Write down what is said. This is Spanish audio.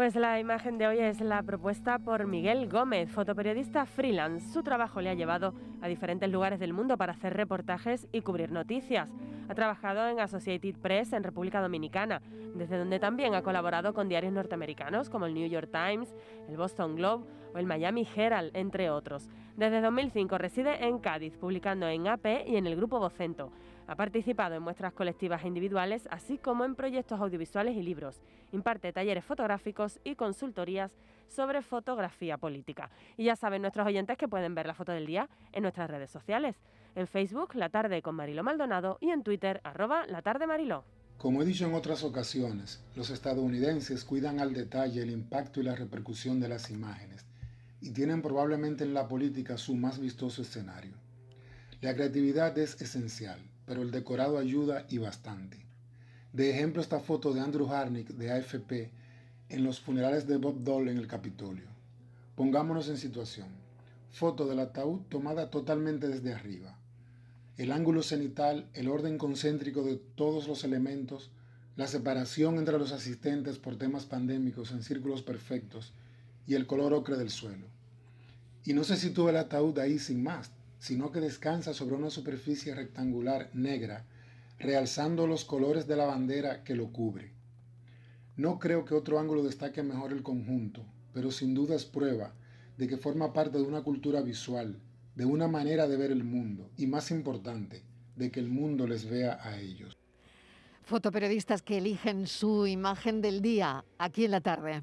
Pues la imagen de hoy es la propuesta por Miguel Gómez, fotoperiodista freelance. Su trabajo le ha llevado a diferentes lugares del mundo para hacer reportajes y cubrir noticias. Ha trabajado en Associated Press en República Dominicana, desde donde también ha colaborado con diarios norteamericanos como el New York Times, el Boston Globe o el Miami Herald, entre otros. Desde 2005 reside en Cádiz, publicando en AP y en el Grupo Vocento. Ha participado en muestras colectivas e individuales, así como en proyectos audiovisuales y libros. Imparte talleres fotográficos y consultorías sobre fotografía política. Y ya saben nuestros oyentes que pueden ver la foto del día en nuestras redes sociales. En Facebook, La Tarde con Marilo Maldonado y en Twitter, arroba La Tarde Mariló. Como he dicho en otras ocasiones, los estadounidenses cuidan al detalle el impacto y la repercusión de las imágenes y tienen probablemente en la política su más vistoso escenario. La creatividad es esencial pero el decorado ayuda y bastante. De ejemplo esta foto de Andrew Harnick de AFP en los funerales de Bob Dole en el Capitolio. Pongámonos en situación. Foto del ataúd tomada totalmente desde arriba. El ángulo cenital, el orden concéntrico de todos los elementos, la separación entre los asistentes por temas pandémicos en círculos perfectos y el color ocre del suelo. Y no se sitúa el ataúd ahí sin más sino que descansa sobre una superficie rectangular negra, realzando los colores de la bandera que lo cubre. No creo que otro ángulo destaque mejor el conjunto, pero sin duda es prueba de que forma parte de una cultura visual, de una manera de ver el mundo y, más importante, de que el mundo les vea a ellos. Fotoperiodistas que eligen su imagen del día aquí en la tarde.